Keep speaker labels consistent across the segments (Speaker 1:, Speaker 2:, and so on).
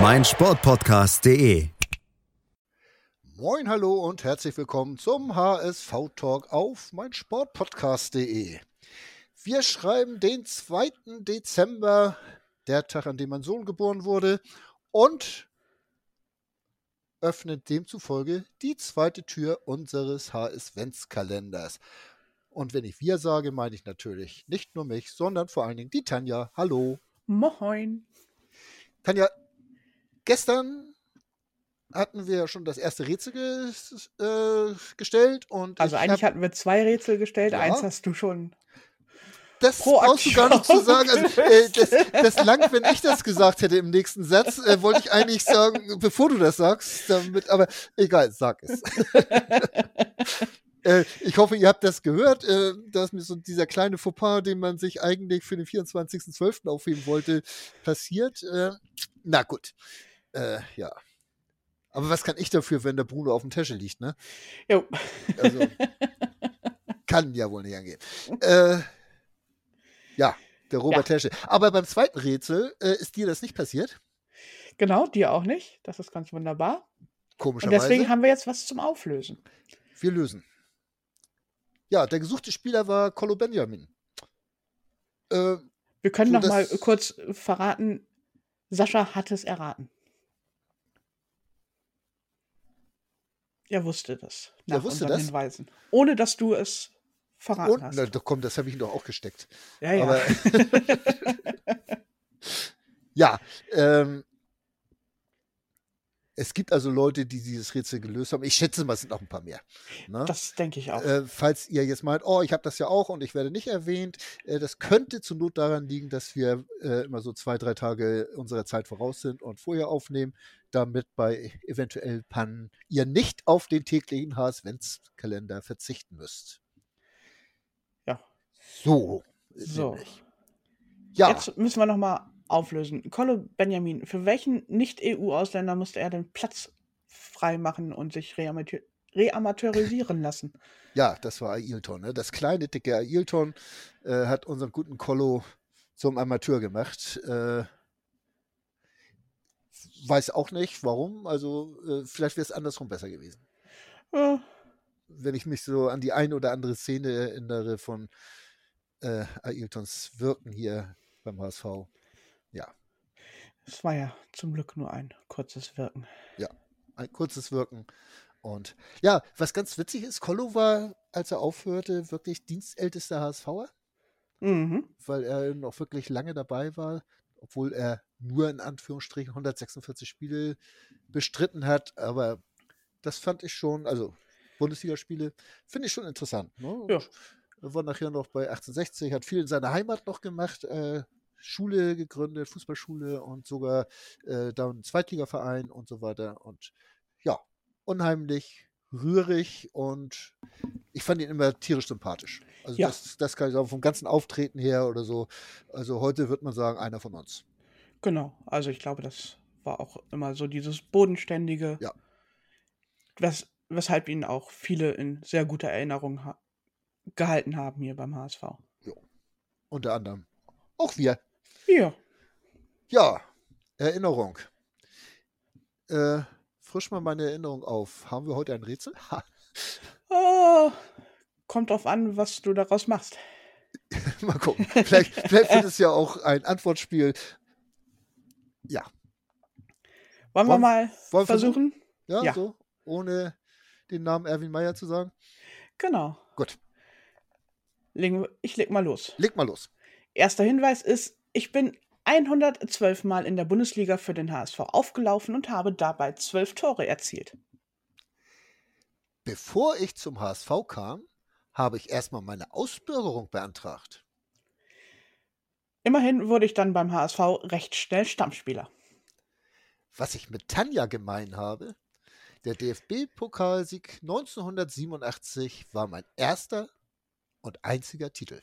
Speaker 1: meinsportpodcast.de.
Speaker 2: Moin, hallo und herzlich willkommen zum HSV-Talk auf meinsportpodcast.de. Wir schreiben den 2. Dezember, der Tag, an dem mein Sohn geboren wurde, und öffnen demzufolge die zweite Tür unseres HS-Kalenders. Und wenn ich wir sage, meine ich natürlich nicht nur mich, sondern vor allen Dingen die Tanja. Hallo.
Speaker 3: Moin.
Speaker 2: Tanja, gestern hatten wir schon das erste Rätsel ges äh, gestellt. Und
Speaker 3: also eigentlich
Speaker 2: hab,
Speaker 3: hatten wir zwei Rätsel gestellt,
Speaker 2: Ja.
Speaker 3: eins hast du schon.
Speaker 2: das brauchst du gar nicht zu sagen. Also, äh, das, das langt, wenn ich das gesagt hätte im nächsten Satz, äh, wollte ich eigentlich sagen, bevor du das sagst, damit, aber egal, sag es. Äh, ich hoffe, ihr habt das gehört, äh, dass mir so dieser kleine Fauxpas, den man sich eigentlich für den 24.12. aufheben wollte, passiert. Äh, na gut. Äh, ja. Aber was kann ich dafür, wenn der Bruno auf dem Tisch liegt, ne?
Speaker 3: Jo.
Speaker 2: Also, kann ja wohl nicht angehen. Äh, ja, der Robert
Speaker 3: Ja.
Speaker 2: Tesche. Aber beim zweiten Rätsel äh, ist dir das nicht passiert,
Speaker 3: Genau, dir auch nicht. Das ist ganz wunderbar. Und
Speaker 2: komischerweise.
Speaker 3: deswegen haben wir jetzt was zum Auflösen.
Speaker 2: Wir lösen. Ja, der gesuchte Spieler war Colo Benjamin. Äh,
Speaker 3: Wir können
Speaker 2: So,
Speaker 3: noch mal kurz verraten, Sascha hat es erraten. Er wusste das.
Speaker 2: Er
Speaker 3: Nach
Speaker 2: wusste
Speaker 3: unseren
Speaker 2: das?
Speaker 3: Hinweisen. Ohne dass du es verraten
Speaker 2: und,
Speaker 3: hast.
Speaker 2: na, doch, komm, das habe ich ihm doch auch gesteckt.
Speaker 3: ja, ja.
Speaker 2: Aber ja, ähm, es gibt also Leute, die dieses Rätsel gelöst haben. Ich schätze mal, es sind noch ein paar mehr. Ne?
Speaker 3: das denke ich auch.
Speaker 2: Äh, falls ihr jetzt meint, oh, ich habe das ja auch und ich werde nicht erwähnt, äh, das könnte zur Not daran liegen, dass wir äh, immer so zwei, drei Tage unserer Zeit voraus sind und vorher aufnehmen, damit bei eventuell Pannen ihr nicht auf den täglichen HS-Kalender verzichten müsst.
Speaker 3: Ja.
Speaker 2: So.
Speaker 3: So.
Speaker 2: nämlich. Ja,
Speaker 3: Jetzt müssen wir noch mal auflösen. Colo Benjamin, für welchen Nicht-EU-Ausländer musste er den Platz freimachen und sich reamateur reamateurisieren lassen?
Speaker 2: ja, das war Ailton. Ne? Das kleine, dicke Ailton äh, hat unseren guten Colo zum Amateur gemacht. Äh, weiß auch nicht, warum. Also, äh, vielleicht wäre es andersrum besser gewesen.
Speaker 3: Ja,
Speaker 2: Wenn ich mich so an die eine oder andere Szene erinnere von äh, Ailtons Wirken hier beim HSV. Ja,
Speaker 3: es war ja zum Glück nur ein kurzes Wirken.
Speaker 2: ein kurzes Wirken. Und ja, was ganz witzig ist, Colo war, als er aufhörte, wirklich dienstältester HSVer.
Speaker 3: Mhm.
Speaker 2: weil er noch wirklich lange dabei war, obwohl er nur in Anführungsstrichen 146 Spiele bestritten hat. Aber das fand ich schon, also Bundesligaspiele, finde ich schon interessant. Ne?
Speaker 3: Ja.
Speaker 2: Er war nachher noch bei 1860, hat viel in seiner Heimat noch gemacht, äh, Schule gegründet, Fußballschule und sogar äh, da einen Zweitligaverein und so weiter. Und ja, unheimlich rührig und ich fand ihn immer tierisch sympathisch. Also
Speaker 3: Ja.
Speaker 2: das, das kann ich sagen, vom ganzen Auftreten her oder so. Also heute wird man sagen, einer von uns.
Speaker 3: Genau, also ich glaube, das war auch immer so dieses Bodenständige,
Speaker 2: Ja.
Speaker 3: wes weshalb ihn auch viele in sehr guter Erinnerung ha gehalten haben hier beim HSV.
Speaker 2: Unter anderem. Auch wir.
Speaker 3: Ja,
Speaker 2: Ja, Erinnerung. Äh, frisch mal meine Erinnerung auf. Haben wir heute ein Rätsel?
Speaker 3: Äh, kommt drauf an, was du daraus machst.
Speaker 2: Mal gucken. Vielleicht, vielleicht wird es ja auch ein Antwortspiel. Ja.
Speaker 3: Wollen wir
Speaker 2: Wollen-
Speaker 3: mal
Speaker 2: wollen wir
Speaker 3: versuchen?
Speaker 2: Ja,
Speaker 3: Ja.
Speaker 2: so. Ohne den Namen Erwin Meyer zu sagen.
Speaker 3: Genau.
Speaker 2: Gut.
Speaker 3: Wir- ich leg mal los.
Speaker 2: Leg mal los.
Speaker 3: Erster Hinweis ist, ich bin 112 Mal in der Bundesliga für den HSV aufgelaufen und habe dabei 12 Tore erzielt.
Speaker 2: Bevor ich zum HSV kam, habe ich erstmal meine Ausbürgerung beantragt.
Speaker 3: Immerhin wurde ich dann beim HSV recht schnell Stammspieler.
Speaker 2: was ich mit Tanja gemein habe, der DFB-Pokalsieg 1987 war mein erster und einziger Titel.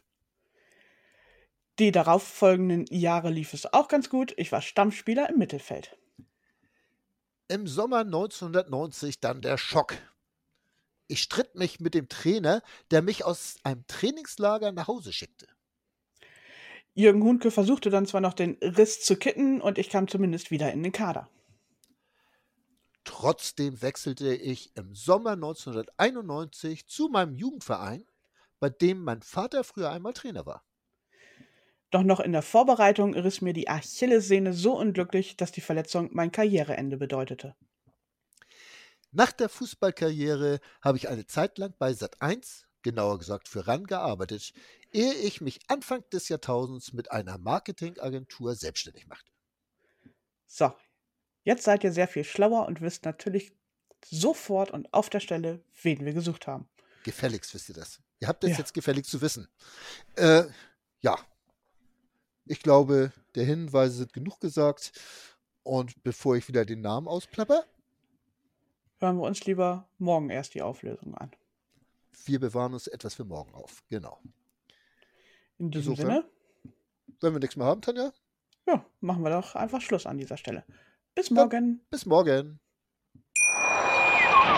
Speaker 3: Die darauffolgenden Jahre lief es auch ganz gut. Ich war Stammspieler im Mittelfeld.
Speaker 2: Im Sommer 1990 dann der Schock. Ich stritt mich mit dem Trainer, der mich aus einem Trainingslager nach Hause schickte.
Speaker 3: Jürgen Hundke versuchte dann zwar noch den Riss zu kitten und ich kam zumindest wieder in den Kader.
Speaker 2: Trotzdem wechselte ich im Sommer 1991 zu meinem Jugendverein, bei dem mein Vater früher einmal Trainer war.
Speaker 3: Doch noch in der Vorbereitung riss mir die Achillessehne so unglücklich, dass die Verletzung mein Karriereende bedeutete.
Speaker 2: Nach der Fußballkarriere habe ich eine Zeit lang bei Sat1, genauer gesagt für RAN, gearbeitet, ehe ich mich Anfang des Jahrtausends mit einer Marketingagentur selbstständig machte.
Speaker 3: So, jetzt seid ihr sehr viel schlauer und wisst natürlich sofort und auf der Stelle, wen wir gesucht haben.
Speaker 2: Gefälligst wisst ihr das. Ihr habt es
Speaker 3: Ja.
Speaker 2: jetzt gefälligst zu wissen. Äh, ja. Ich glaube, der Hinweise sind genug gesagt. Und bevor ich wieder den Namen ausplapper,
Speaker 3: Hören wir uns lieber morgen erst die Auflösung an.
Speaker 2: wir bewahren uns etwas für morgen auf. Genau.
Speaker 3: In diesem
Speaker 2: Insofern-
Speaker 3: Sinne,
Speaker 2: Wenn wir nichts mehr haben, Tanja,
Speaker 3: ja, machen wir doch einfach Schluss an dieser Stelle. Bis morgen.
Speaker 2: bis morgen.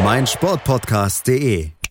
Speaker 1: meinsportpodcast.de.